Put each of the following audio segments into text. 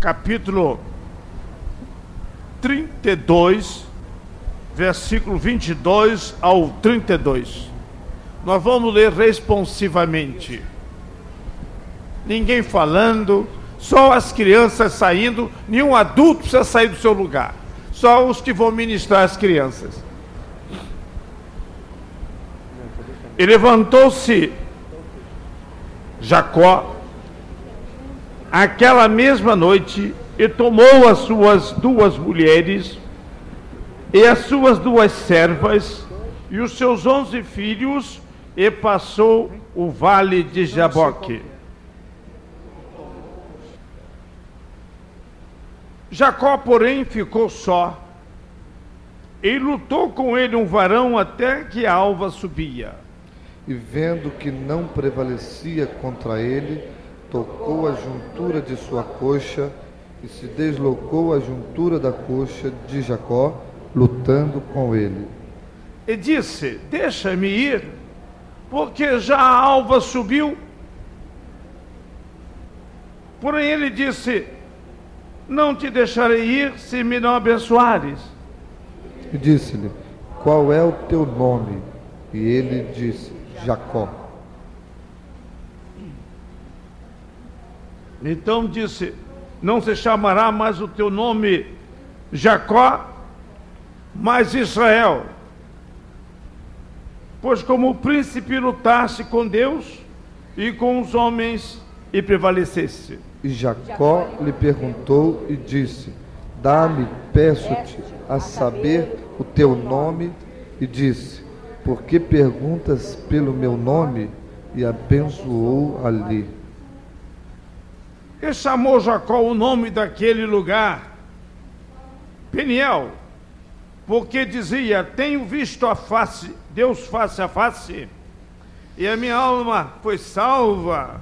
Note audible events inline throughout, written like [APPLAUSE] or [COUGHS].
capítulo 32, versículo 22 ao 32. Nós vamos ler responsivamente. Ninguém falando, só as crianças saindo, nenhum adulto precisa sair do seu lugar. Só os que vão ministrar as crianças. E levantou-se Jacó aquela mesma noite e tomou as suas duas mulheres e as suas duas servas e os seus onze filhos e passou o vale de Jaboque. Jacó, porém, ficou só e lutou com ele um varão até que a alva subia. E vendo que não prevalecia contra ele, tocou a juntura de sua coxa e se deslocou a juntura da coxa de Jacó, lutando com ele. E disse: Deixa-me ir, porque já a alva subiu. Porém ele disse: Não te deixarei ir se me não abençoares. E disse-lhe: Qual é o teu nome? E ele disse: Jacó. Então disse: Não se chamará mais o teu nome Jacó, mas Israel. Pois como príncipe lutaste com Deus e com os homens e prevaleceste. E Jacó lhe perguntou e disse: Dá-me, peço-te, a saber o teu nome. E disse: Por que perguntas pelo meu nome? E abençoou ali. E chamou Jacó o nome daquele lugar, Peniel, porque dizia: Tenho visto a face, Deus face a face, e a minha alma foi salva.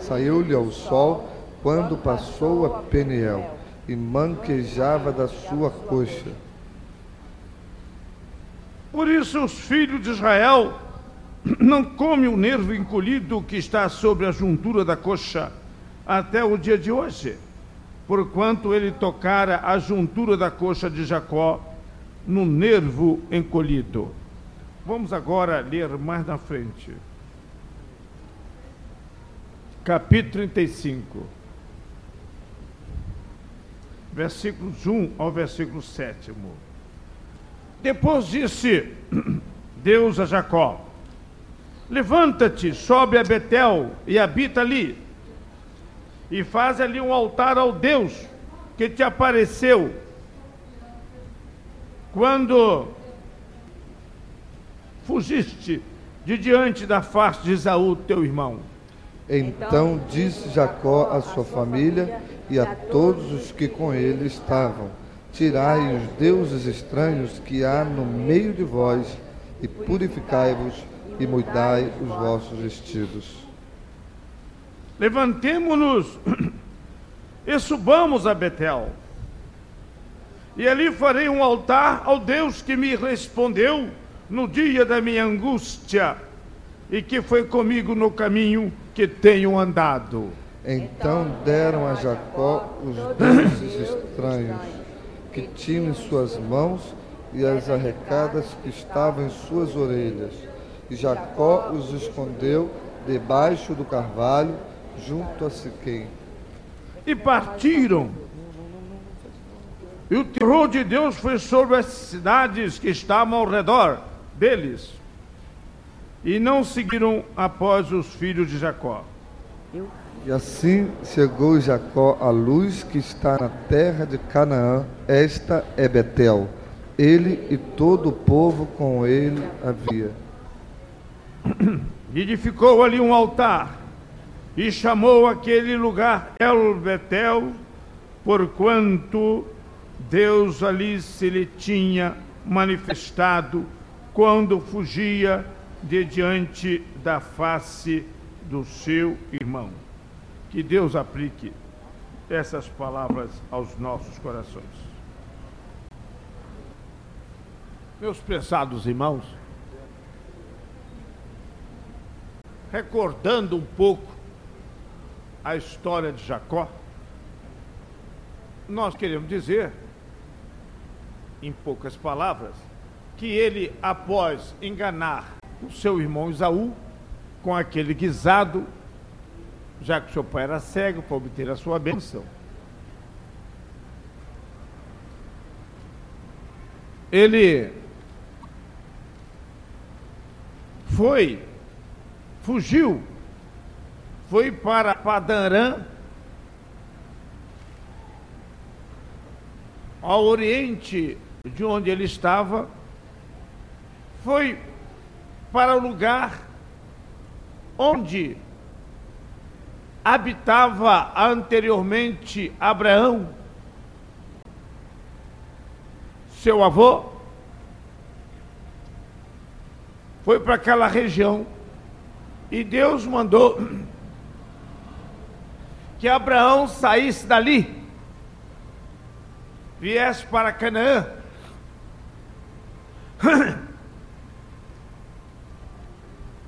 Saiu-lhe ao sol quando passou a Peniel e manquejava da sua coxa. Por isso os filhos de Israel [CLEARS THROAT] não comem o nervo encolhido que está sobre a juntura da coxa até o dia de hoje, porquanto ele tocara a juntura da coxa de Jacó no nervo encolhido. Vamos agora ler mais na frente. Capítulo 35, versículos 1 ao versículo 7. Depois disse [CLEARS THROAT] Deus a Jacó: Levanta-te, sobe a Betel e habita ali, e faz ali um altar ao Deus que te apareceu quando fugiste de diante da face de Esaú, teu irmão. Então disse Jacó à sua família e a todos os que com ele estavam: Tirai os deuses estranhos que há no meio de vós, e purificai-vos, e mudai os vossos vestidos. Levantemo-nos [CLEARS THROAT] e subamos a Betel. E ali farei um altar ao Deus que me respondeu no dia da minha angústia e que foi comigo no caminho que tenho andado. Então deram a Jacó os deuses estranhos que tinham em suas mãos e as arrecadas que estavam em suas orelhas. E Jacó os escondeu debaixo do carvalho, junto a Siquém. E partiram. E o terror de Deus foi sobre as cidades que estavam ao redor deles. E não seguiram após os filhos de Jacó. E assim chegou Jacó à luz que está na terra de Canaã, esta é Betel. Ele e todo o povo com ele havia. [COUGHS] E edificou ali um altar e chamou aquele lugar El Betel, porquanto Deus ali se lhe tinha manifestado quando fugia de diante da face do seu irmão. Que Deus aplique essas palavras aos nossos corações. Meus prezados irmãos, recordando um pouco a história de Jacó, nós queremos dizer, em poucas palavras, que ele, após enganar o seu irmão Isaú com aquele guisado, já que seu pai era cego para obter a sua bênção, ele foi, fugiu, foi para Padarã, ao oriente de onde ele estava, foi para o lugar onde habitava anteriormente Abraão, seu avô, foi para aquela região e Deus mandou que Abraão saísse dali, viesse para Canaã. [COUGHS]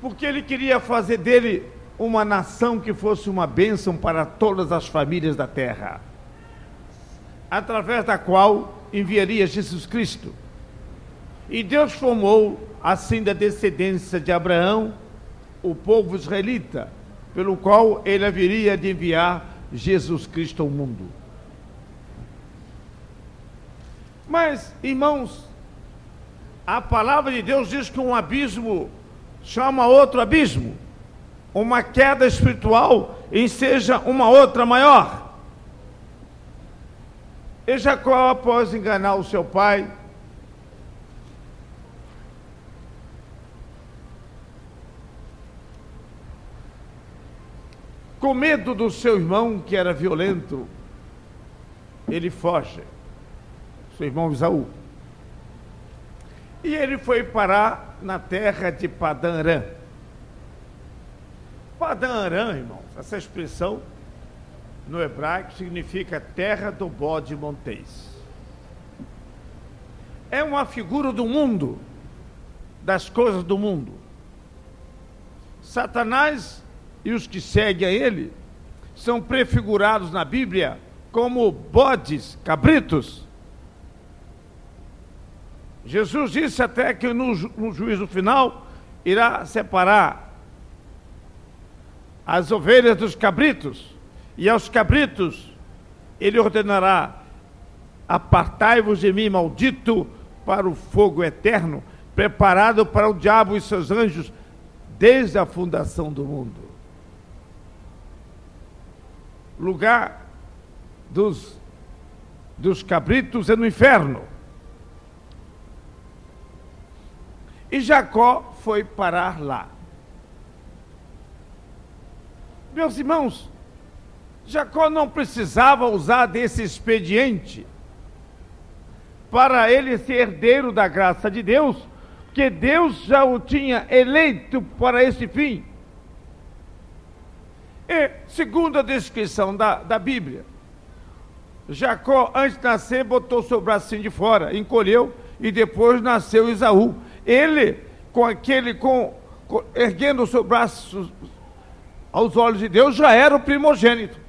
Porque ele queria fazer dele uma nação que fosse uma bênção para todas as famílias da terra, através da qual enviaria Jesus Cristo. E Deus formou, assim, da descendência de Abraão, o povo israelita, pelo qual ele haveria de enviar Jesus Cristo ao mundo. Mas, irmãos, a palavra de Deus diz que um abismo chama outro abismo, uma queda espiritual em seja uma outra maior. E Jacó, após enganar o seu pai, com medo do seu irmão que era violento, ele foge, seu irmão Isaú. E ele foi parar na terra de Padanrã. Padanrã, irmãos, essa expressão no hebraico significa terra do bode montês. É uma figura do mundo, das coisas do mundo. Satanás e os que seguem a ele são prefigurados na Bíblia como bodes, cabritos. Jesus disse até que no, ju no juízo final irá separar as ovelhas dos cabritos e aos cabritos ele ordenará: Apartai-vos de mim, maldito, para o fogo eterno, preparado para o diabo e seus anjos desde a fundação do mundo. Lugar dos, dos cabritos é no inferno. E Jacó foi parar lá. Meus irmãos, Jacó não precisava usar desse expediente para ele ser herdeiro da graça de Deus, porque Deus já o tinha eleito para esse fim. E, segundo a descrição da, da Bíblia, Jacó, antes de nascer, botou seu bracinho de fora, encolheu, e depois nasceu Isaú. Ele, com aquele, com, com erguendo o seu braço aos olhos de Deus, já era o primogênito.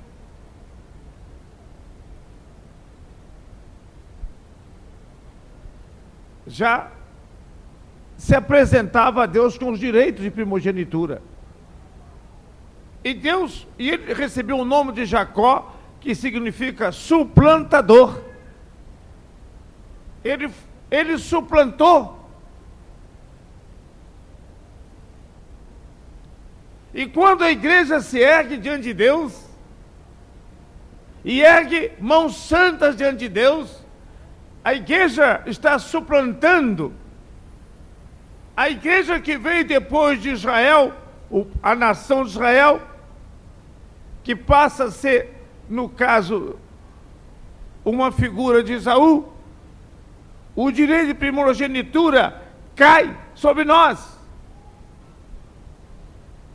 já se apresentava a Deus com os direitos de primogenitura. E Deus, e ele recebeu o nome de Jacó, que significa suplantador. Ele, ele suplantou. E quando a igreja se ergue diante de Deus, e ergue mãos santas diante de Deus, a igreja está suplantando a igreja que veio depois de Israel, a nação de Israel, que passa a ser, no caso, uma figura de Isaú, o direito de primogenitura cai sobre nós.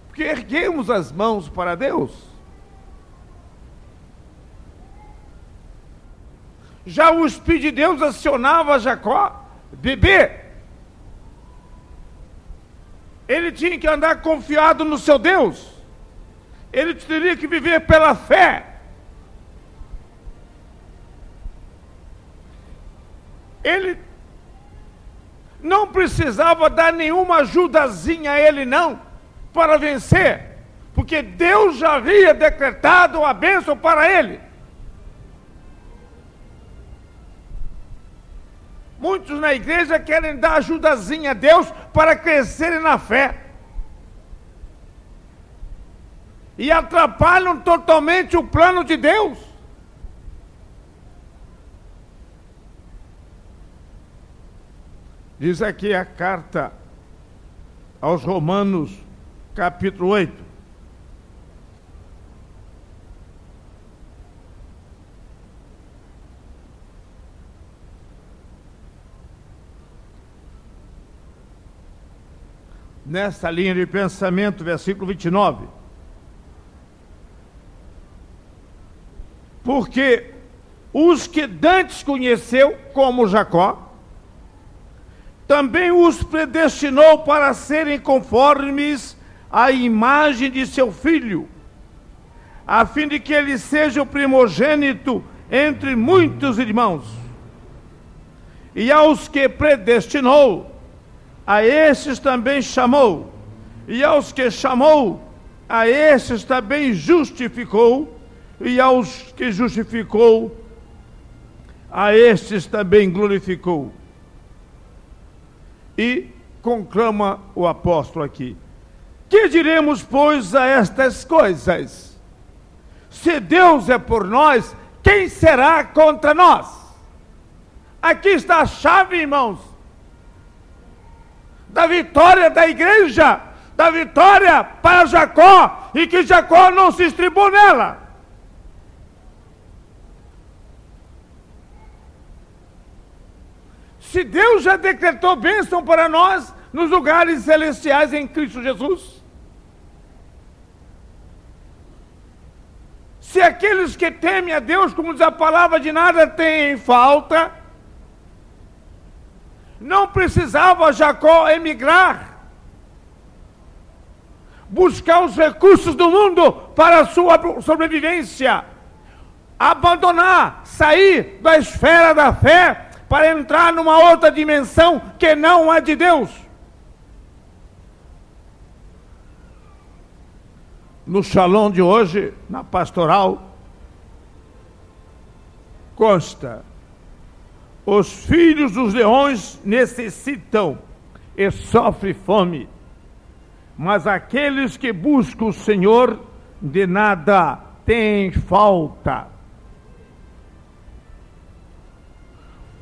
Porque erguemos as mãos para Deus. Já o Espírito de Deus acionava Jacó, bebê. Ele tinha que andar confiado no seu Deus. Ele teria que viver pela fé. Ele não precisava dar nenhuma ajudazinha a ele, não, para vencer, porque Deus já havia decretado a bênção para ele. Muitos na igreja querem dar ajudazinha a Deus para crescerem na fé. E atrapalham totalmente o plano de Deus. Diz aqui a carta aos Romanos, capítulo 8. Nessa linha de pensamento, versículo 29. Porque os que Dantes conheceu, como Jacó, também os predestinou para serem conformes à imagem de seu filho, a fim de que ele seja o primogênito entre muitos irmãos. E aos que predestinou, a estes também chamou, e aos que chamou, a estes também justificou, e aos que justificou, a estes também glorificou. E conclama o apóstolo aqui: Que diremos, pois, a estas coisas? Se Deus é por nós, quem será contra nós? Aqui está a chave, irmãos, da vitória da igreja, da vitória para Jacó, e que Jacó não se estribou nela. Se Deus já decretou bênção para nós nos lugares celestiais em Cristo Jesus. Se aqueles que temem a Deus, como diz a palavra, de nada têm falta, não precisava Jacó emigrar, buscar os recursos do mundo para a sua sobrevivência, abandonar, sair da esfera da fé para entrar numa outra dimensão que não é de Deus. No salão de hoje, na pastoral, consta: os filhos dos leões necessitam e sofrem fome, mas aqueles que buscam o Senhor de nada têm falta.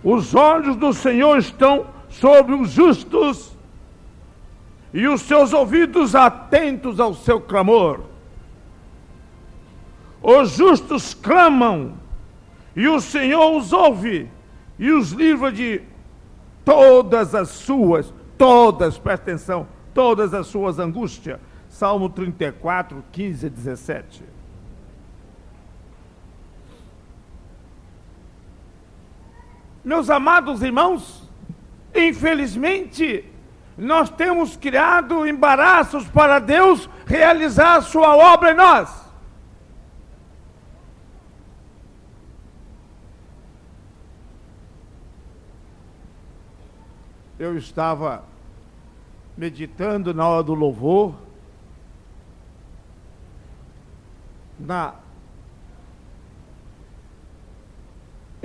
Os olhos do Senhor estão sobre os justos e os seus ouvidos atentos ao seu clamor. Os justos clamam e o Senhor os ouve e os livra de todas as suas, todas, presta atenção, todas as suas angústias. Salmo 34, 15 a 17. Meus amados irmãos, infelizmente, nós temos criado embaraços para Deus realizar a sua obra em nós. Eu estava meditando na hora do louvor, na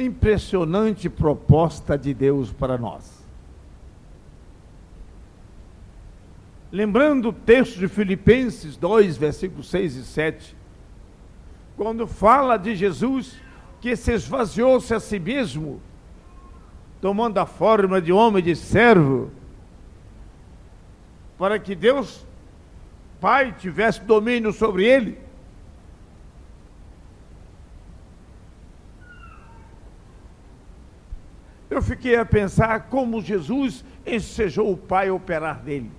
impressionante proposta de Deus para nós. Lembrando o texto de Filipenses 2, versículos 6 e 7, quando fala de Jesus que se esvaziou-se a si mesmo, tomando a forma de homem de servo, para que Deus Pai tivesse domínio sobre ele. Eu fiquei a pensar como Jesus ensejou o Pai a operar dele.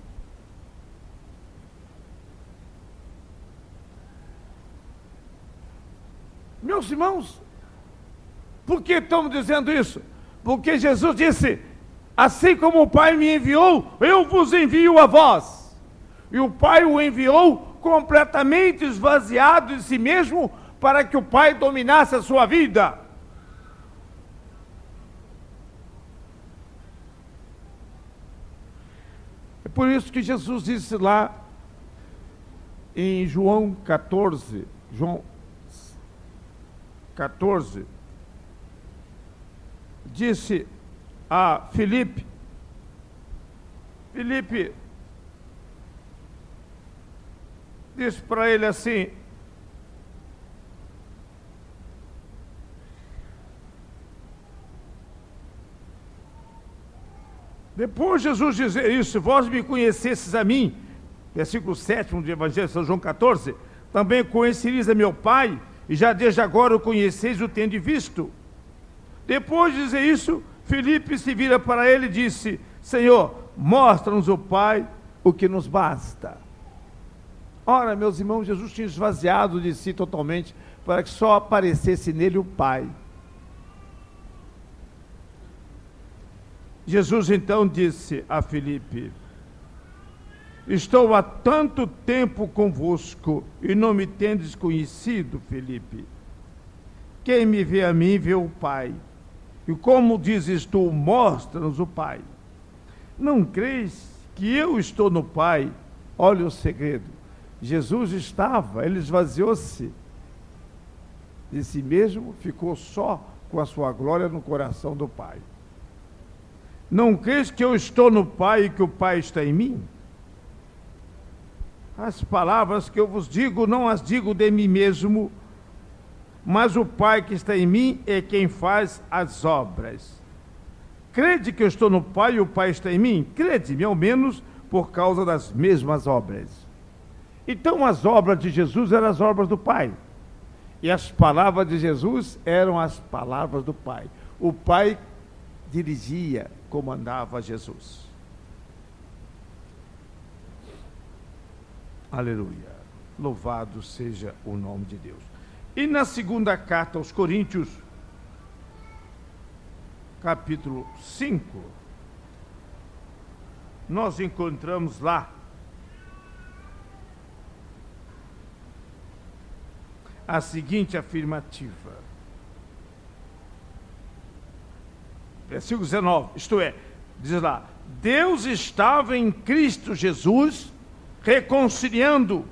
Meus irmãos, por que estamos dizendo isso? Porque Jesus disse: Assim como o Pai me enviou, eu vos envio a vós. E o Pai o enviou completamente esvaziado de si mesmo para que o Pai dominasse a sua vida. Por isso que Jesus disse lá em João 14, João 14, disse a Filipe, Filipe disse para ele assim: Depois Jesus dizer isso, vós me conhecesses a mim, versículo 7 do Evangelho de São João 14, também conhecereis a meu Pai, e já desde agora o conheceis o tende visto. Depois de dizer isso, Filipe se vira para ele e disse: Senhor, mostra-nos o Pai, o que nos basta. Ora, meus irmãos, Jesus tinha esvaziado de si totalmente para que só aparecesse nele o Pai. Jesus então disse a Filipe: Estou há tanto tempo convosco e não me tendes conhecido, Filipe. Quem me vê a mim vê o Pai. E como dizes tu, mostra-nos o Pai. Não crês que eu estou no Pai? Olha o segredo. Jesus estava, ele esvaziou-se de si mesmo, ficou só com a sua glória no coração do Pai. Não crês que eu estou no Pai e que o Pai está em mim? As palavras que eu vos digo, não as digo de mim mesmo, mas o Pai que está em mim é quem faz as obras. Crede que eu estou no Pai e o Pai está em mim? Crede-me, ao menos por causa das mesmas obras. Então, as obras de Jesus eram as obras do Pai. E as palavras de Jesus eram as palavras do Pai. O Pai dirigia, comandava Jesus. Aleluia. Louvado seja o nome de Deus. E na segunda carta aos Coríntios, capítulo 5, nós encontramos lá a seguinte afirmativa: versículo 19, isto é, diz lá: Deus estava em Cristo Jesus reconciliando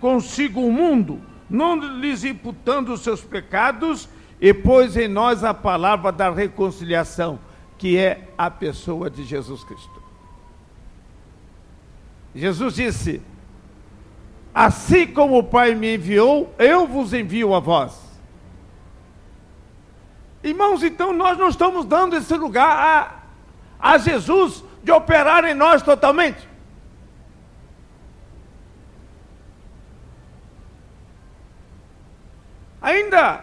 consigo o mundo, não lhes imputando os seus pecados, e pôs em nós a palavra da reconciliação, que é a pessoa de Jesus Cristo. Jesus disse: Assim como o Pai me enviou, eu vos envio a vós. Irmãos, então nós não estamos dando esse lugar a, a Jesus de operar em nós totalmente. Ainda,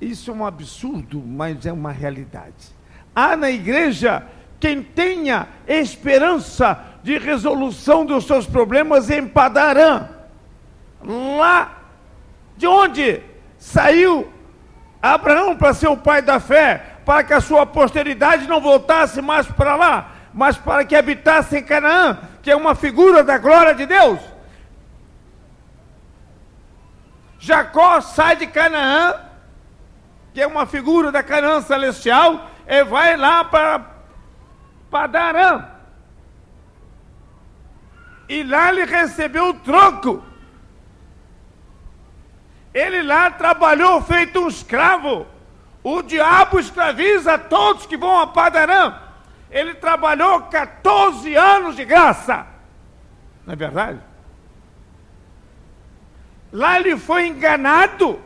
isso é um absurdo, mas é uma realidade. Há na igreja quem tenha esperança de resolução dos seus problemas em Padarã, lá de onde saiu Abraão para ser o pai da fé, para que a sua posteridade não voltasse mais para lá, mas para que habitasse em Canaã, que é uma figura da glória de Deus. Jacó sai de Canaã, que é uma figura da Canaã celestial, e vai lá para Padarã. E lá ele recebeu o troco ele lá trabalhou feito um escravo. O diabo escraviza todos que vão a Padarã. Ele trabalhou 14 anos de graça. Não é verdade? Lá ele foi enganado.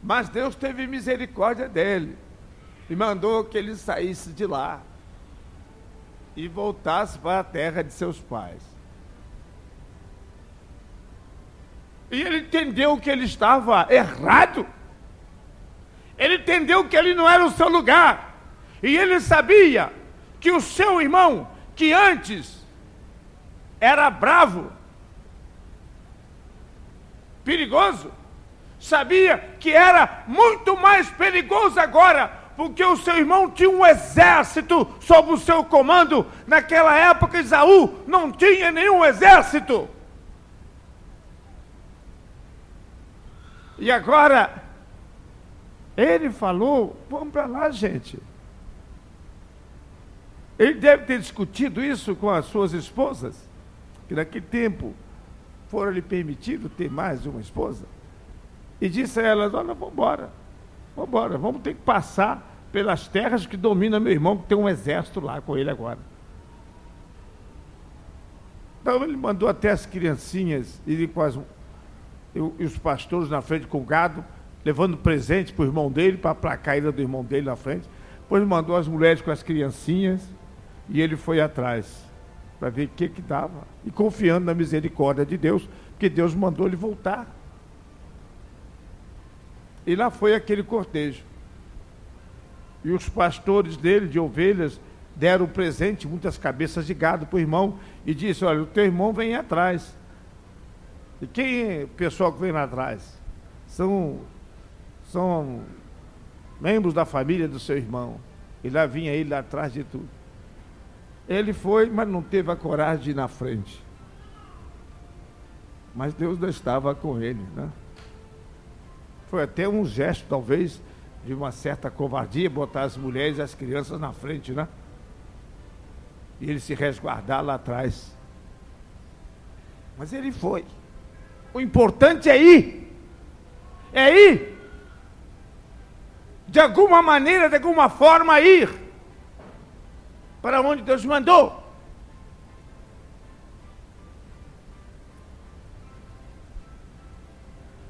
Mas Deus teve misericórdia dele e mandou que ele saísse de lá e voltasse para a terra de seus pais. E ele entendeu que ele estava errado. Ele entendeu que ele não era o seu lugar. E ele sabia que o seu irmão, que antes era bravo, perigoso, sabia que era muito mais perigoso agora, porque o seu irmão tinha um exército sob o seu comando. Naquela época, Isaú não tinha nenhum exército. E agora, ele falou: vamos para lá, gente. Ele deve ter discutido isso com as suas esposas, que naquele tempo fora lhe permitido ter mais de uma esposa. E disse a elas: Olha, vamos embora, vamos embora, vamos ter que passar pelas terras que domina meu irmão, que tem um exército lá com ele agora. Então ele mandou até as criancinhas irem com as, e os pastores na frente com o gado, levando presente para o irmão dele, para a caída do irmão dele na frente. Depois mandou as mulheres com as criancinhas e ele foi atrás para ver o que, que dava. E confiando na misericórdia de Deus, porque Deus mandou ele voltar. E lá foi aquele cortejo. E os pastores dele, de ovelhas, deram presente, muitas cabeças de gado para o irmão, e disse: Olha, o teu irmão vem atrás. E quem é o pessoal que vem lá atrás? São, são membros da família do seu irmão. E lá vinha ele lá atrás de tudo. Ele foi, mas não teve a coragem de ir na frente. Mas Deus não estava com ele, né? Foi até um gesto, talvez, de uma certa covardia, botar as mulheres e as crianças na frente, né? E ele se resguardar lá atrás. Mas ele foi. O importante é ir. É ir. De alguma maneira, de alguma forma, ir para onde Deus mandou.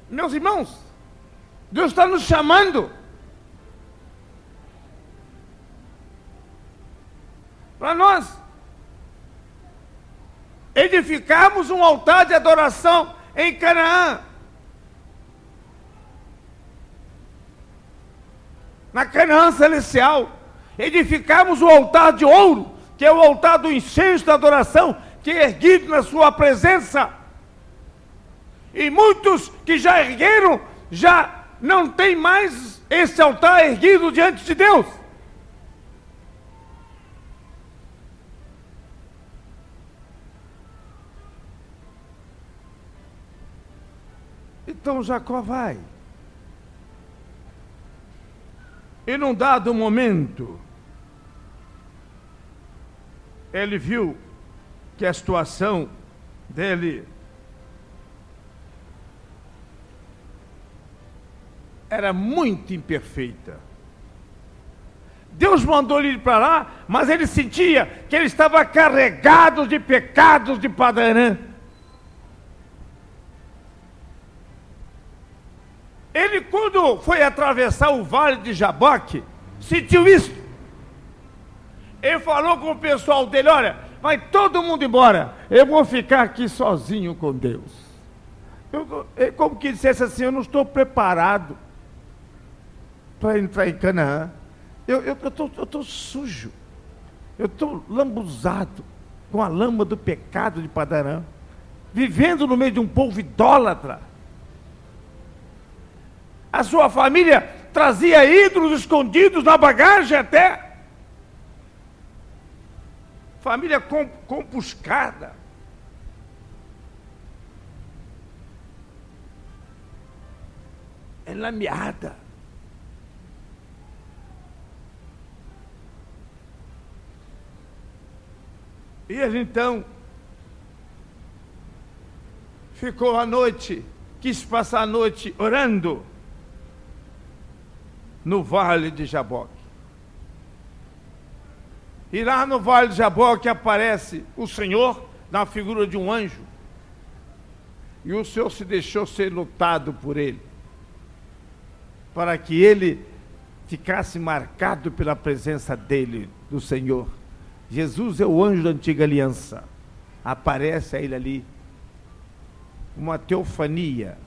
Meus irmãos, Deus está nos chamando para nós edificarmos um altar de adoração em Canaã. Na Canaã celestial edificamos o altar de ouro, que é o altar do incenso da adoração, que é erguido na sua presença. E muitos que já ergueram, já não tem mais esse altar erguido diante de Deus. Então Jacó vai. E num dado momento, ele viu que a situação dele era muito imperfeita. Deus mandou ele ir para lá, mas ele sentia que ele estava carregado de pecados de Padarã. Ele, foi atravessar o vale de Jaboque, sentiu isso. Ele falou com o pessoal dele: Olha, vai todo mundo embora, eu vou ficar aqui sozinho com Deus. Eu, como que dissesse assim: Eu não estou preparado para entrar em Canaã. Eu estou eu, eu tô sujo, eu estou lambuzado com a lama do pecado de Padarã, vivendo no meio de um povo idólatra a sua família trazia ídolos escondidos na bagagem até. Família compuscada. Enlameada. E ele então ficou a noite, quis passar a noite orando no vale de Jaboque. E lá no vale de Jaboque aparece o Senhor na figura de um anjo. E o Senhor se deixou ser lutado por ele, para que ele ficasse marcado pela presença dele, do Senhor. Jesus é o anjo da antiga aliança. Aparece a ele ali uma teofania.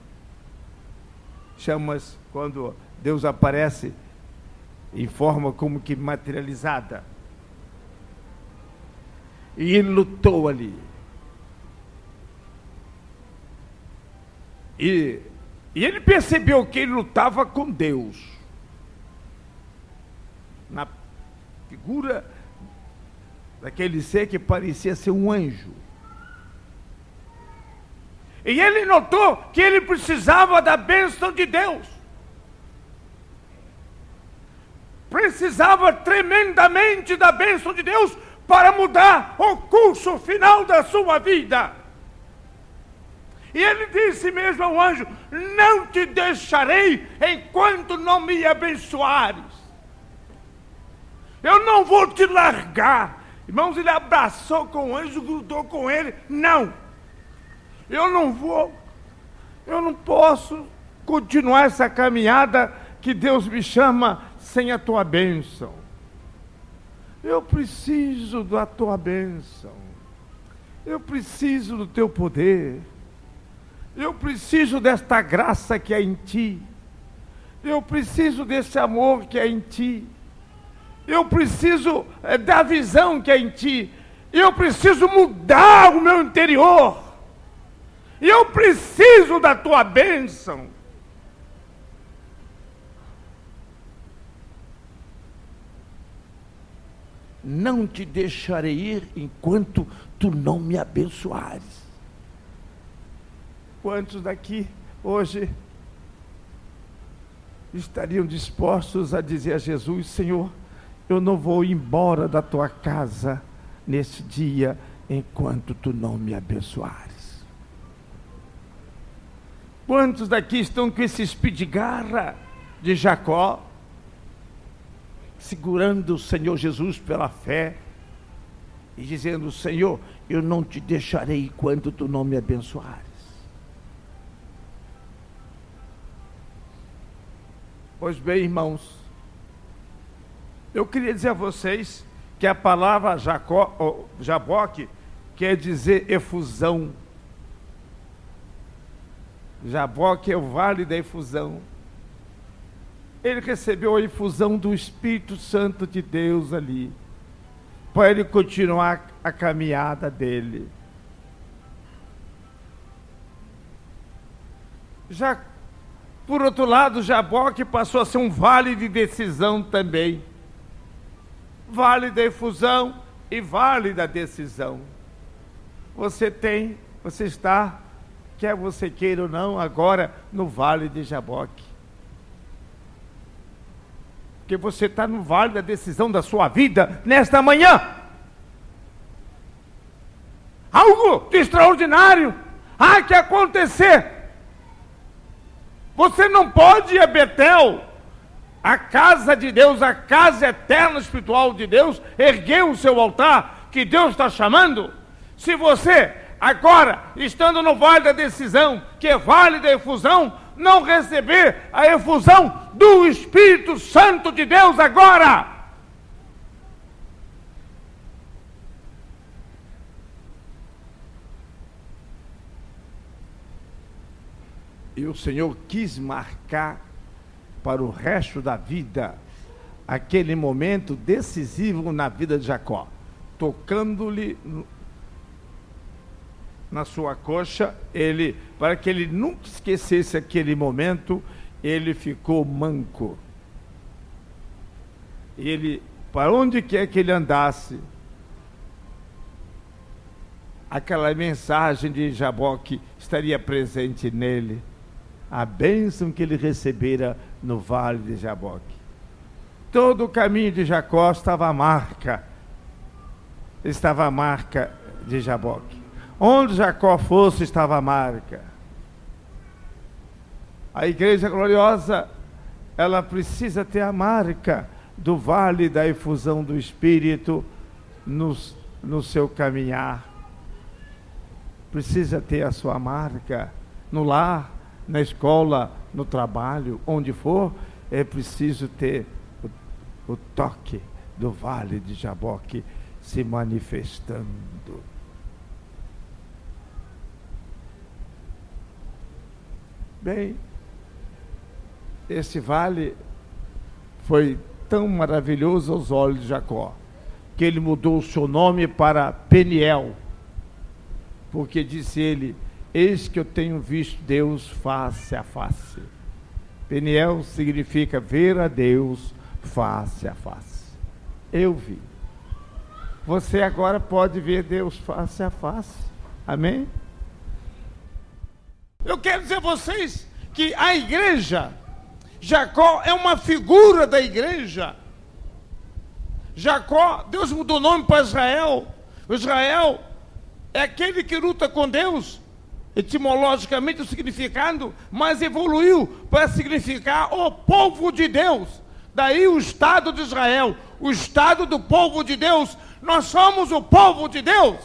Chamas quando Deus aparece em forma como que materializada. E ele lutou ali. E, e ele percebeu que ele lutava com Deus. Na figura daquele ser que parecia ser um anjo. E ele notou que ele precisava da bênção de Deus. Precisava tremendamente da bênção de Deus, para mudar o curso final da sua vida. E ele disse mesmo ao anjo: Não te deixarei enquanto não me abençoares. Eu não vou te largar. Irmãos, ele abraçou com o anjo, grudou com ele. Não, eu não vou, eu não posso continuar essa caminhada que Deus me chama sem a tua bênção. Eu preciso da tua bênção. Eu preciso do teu poder. Eu preciso desta graça que é em ti. Eu preciso desse amor que é em ti. Eu preciso é, da visão que é em ti. Eu preciso mudar o meu interior. Eu preciso da tua bênção. Não te deixarei ir enquanto tu não me abençoares. Quantos daqui hoje estariam dispostos a dizer a Jesus: Senhor, eu não vou embora da tua casa nesse dia enquanto tu não me abençoares. Quantos daqui estão com esse espírito de garra de Jacó, segurando o Senhor Jesus pela fé e dizendo: Senhor, eu não te deixarei enquanto tu não me abençoares. Pois bem, irmãos, eu queria dizer a vocês que a palavra Jacó, Jaboque quer dizer efusão. Jaboque é o vale da efusão. Ele recebeu a efusão do Espírito Santo de Deus ali, para ele continuar a caminhada dele. Já, por outro lado, Jaboque passou a ser um vale de decisão também vale da efusão e vale da decisão. Você tem, você está, quer você queira ou não, agora no vale de Jaboque. Porque você está no vale da decisão da sua vida nesta manhã. Algo de extraordinário há que acontecer. Você não pode ir a Betel a casa de Deus, a casa eterna espiritual de Deus, ergueu o seu altar que Deus está chamando. Se você, agora, estando no vale da decisão, que é vale da efusão, não receber a efusão do Espírito Santo de Deus agora, E o Senhor quis marcar para o resto da vida aquele momento decisivo na vida de Jacó, tocando-lhe na sua coxa, ele, para que ele nunca esquecesse aquele momento, ele ficou manco. Ele, para onde quer que ele andasse, aquela mensagem de Jaboque estaria presente nele a bênção que ele recebera no vale de Jaboque. Todo o caminho de Jacó estava a marca, estava a marca de Jaboque. Onde Jacó fosse, estava a marca. A igreja gloriosa, ela precisa ter a marca do vale da efusão do Espírito no, no seu caminhar. Precisa ter a sua marca no lar, na escola, no trabalho, onde for, é preciso ter o, o toque do vale de Jaboque se manifestando. Bem, esse vale foi tão maravilhoso aos olhos de Jacó, que ele mudou o seu nome para Peniel, porque disse ele: Eis que eu tenho visto Deus face a face. Peniel significa ver a Deus face a face. Eu vi. Você agora pode ver Deus face a face. Amém? Eu quero dizer a vocês que a igreja, Jacó é uma figura da igreja. Jacó, Deus mudou o nome para Israel. Israel é aquele que luta com Deus, etimologicamente o significado, mas evoluiu para significar o povo de Deus. Daí o Estado de Israel, o Estado do povo de Deus. Nós somos o povo de Deus.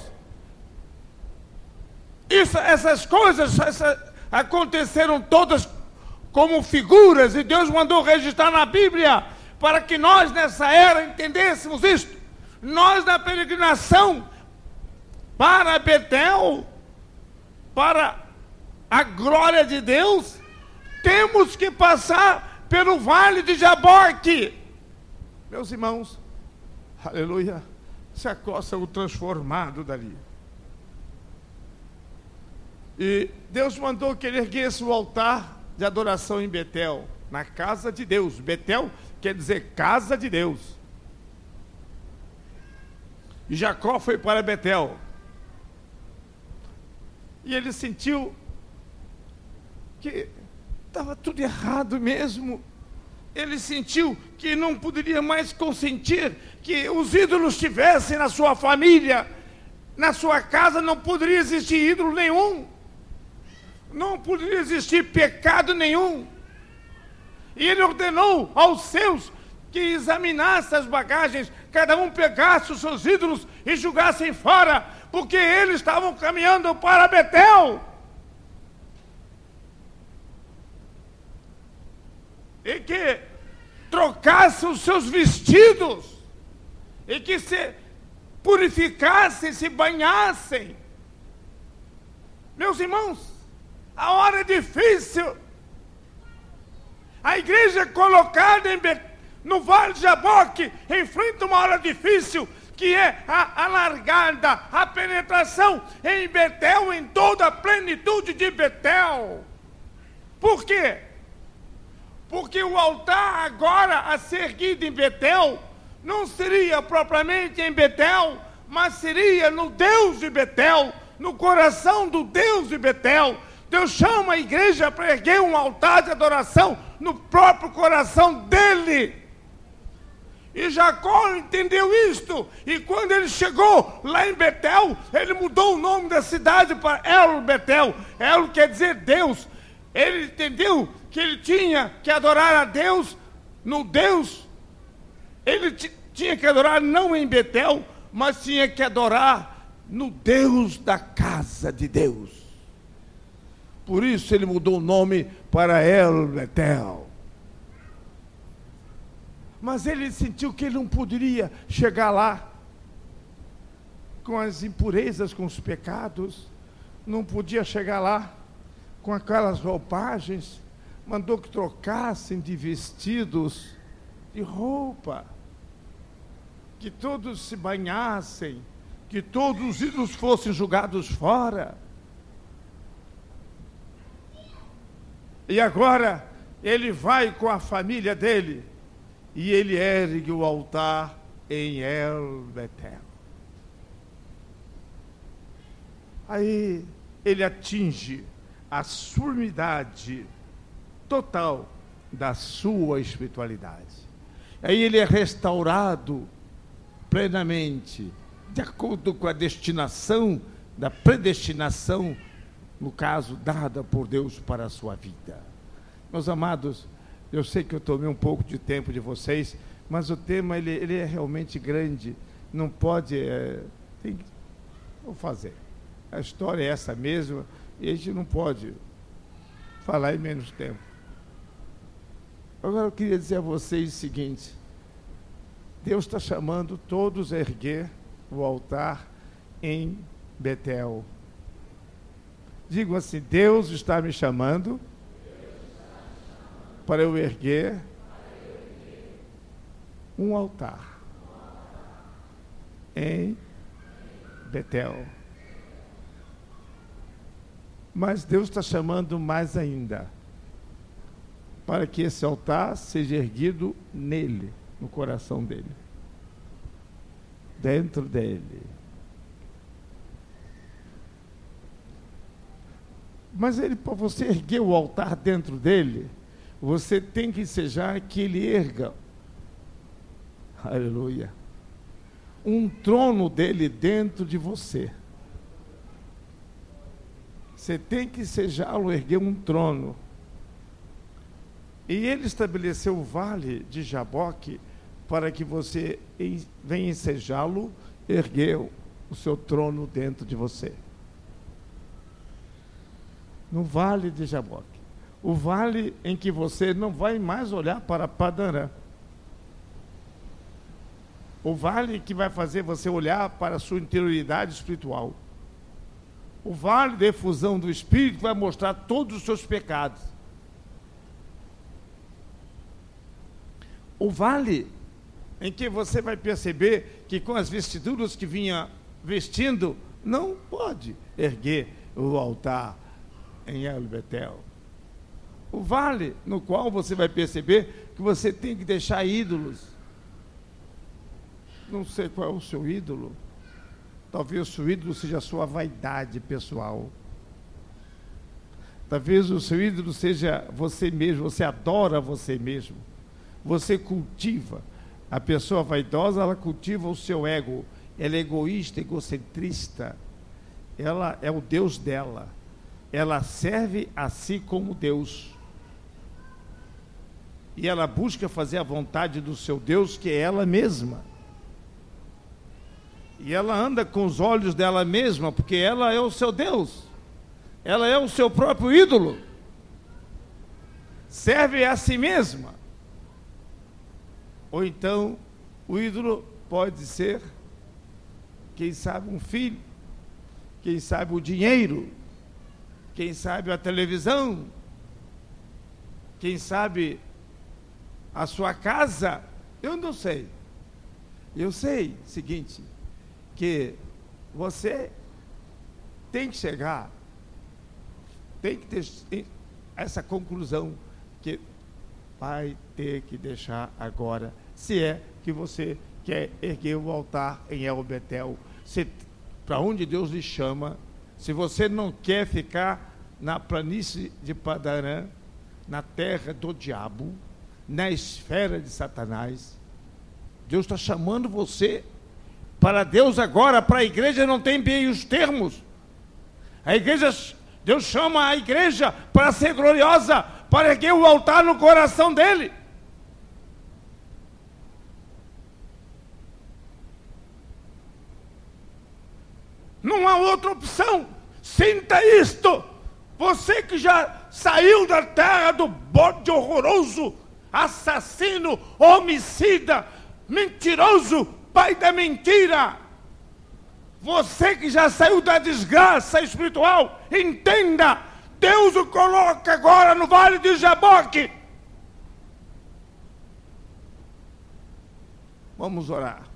Isso, essas coisas essa, aconteceram todas como figuras e Deus mandou registrar na Bíblia para que nós nessa era entendêssemos isto. Nós na peregrinação para Betel, para a glória de Deus, temos que passar pelo vale de Jaboque. Meus irmãos, aleluia, se acosta o transformado dali. E Deus mandou que ele erguesse o altar de adoração em Betel, na casa de Deus. Betel quer dizer casa de Deus. E Jacó foi para Betel. E ele sentiu que estava tudo errado mesmo. Ele sentiu que não poderia mais consentir que os ídolos estivessem na sua família, na sua casa não poderia existir ídolo nenhum, não poderia existir pecado nenhum. E ele ordenou aos seus que examinassem as bagagens, cada um pegasse os seus ídolos e julgassem fora, porque eles estavam caminhando para Betel. E que trocassem os seus vestidos, e que se purificassem, se banhassem. Meus irmãos, a hora é difícil. A igreja é colocada em no Vale de Jaboque enfrenta uma hora difícil que é a, a largada, a penetração em Betel, em toda a plenitude de Betel. Por quê? Porque o altar agora a ser erguido em Betel não seria propriamente em Betel, mas seria no Deus de Betel, no coração do Deus de Betel. Deus chama a igreja para erguer um altar de adoração no próprio coração dele. E Jacó entendeu isto. E quando ele chegou lá em Betel, ele mudou o nome da cidade para El Betel. El quer dizer Deus. Ele entendeu que ele tinha que adorar a Deus no Deus. Ele tinha que adorar não em Betel, mas tinha que adorar no Deus da casa de Deus. Por isso ele mudou o nome para El Betel. Mas ele sentiu que ele não poderia chegar lá com as impurezas, com os pecados, não podia chegar lá com aquelas roupagens, mandou que trocassem de vestidos, de roupa, que todos se banhassem, que todos os ídolos fossem julgados fora. E agora ele vai com a família dele e ele ergue o altar em El Betel. Aí ele atinge a sumidade total da sua espiritualidade. Aí ele é restaurado plenamente, de acordo com a destinação da predestinação, no caso, dada por Deus para a sua vida. Meus amados, eu sei que eu tomei um pouco de tempo de vocês, mas o tema ele, ele é realmente grande. Não pode. É, tem, vou fazer. A história é essa mesma e a gente não pode falar em menos tempo. Agora eu queria dizer a vocês o seguinte: Deus está chamando todos a erguer o altar em Betel. Digo assim: Deus está me chamando para eu erguer um altar em Betel. Mas Deus está chamando mais ainda, para que esse altar seja erguido nele, no coração dele, dentro dele. Mas ele, para você erguer o altar dentro dele, você tem que sejar que ele erga. Aleluia. um trono dele dentro de você. Você tem que sejá-lo, erguer um trono. E ele estabeleceu o vale de Jaboque para que você venha ensejá-lo, ergueu o seu trono dentro de você. No vale de Jaboque. O vale em que você não vai mais olhar para Padarã. O vale que vai fazer você olhar para a sua interioridade espiritual. O vale de efusão do Espírito vai mostrar todos os seus pecados. O vale em que você vai perceber que com as vestiduras que vinha vestindo, não pode erguer o altar em El Betel. O vale no qual você vai perceber que você tem que deixar ídolos. Não sei qual é o seu ídolo. Talvez o seu ídolo seja a sua vaidade pessoal. Talvez o seu ídolo seja você mesmo, você adora você mesmo. Você cultiva a pessoa vaidosa, ela cultiva o seu ego. Ela é egoísta, egocentrista. Ela é o Deus dela. Ela serve a si como Deus. E ela busca fazer a vontade do seu Deus, que é ela mesma. E ela anda com os olhos dela mesma, porque ela é o seu Deus. Ela é o seu próprio ídolo. Serve a si mesma. Ou então, o ídolo pode ser, quem sabe, um filho, quem sabe, o dinheiro, quem sabe, a televisão, quem sabe, a sua casa. Eu não sei. Eu sei seguinte, que você tem que chegar, tem que ter essa conclusão que vai ter que deixar agora se é que você quer erguer o altar em El Betel, para onde Deus lhe chama, se você não quer ficar na planície de Padarã, na terra do diabo, na esfera de Satanás, Deus está chamando você para Deus agora, para a igreja não tem bem os termos. A igreja, Deus chama a igreja para ser gloriosa, para erguer o altar no coração dele. Não há outra opção. Sinta isto. Você que já saiu da terra do bode horroroso, assassino, homicida, mentiroso, pai da mentira. Você que já saiu da desgraça espiritual, entenda: Deus o coloca agora no vale de Jaboque. Vamos orar.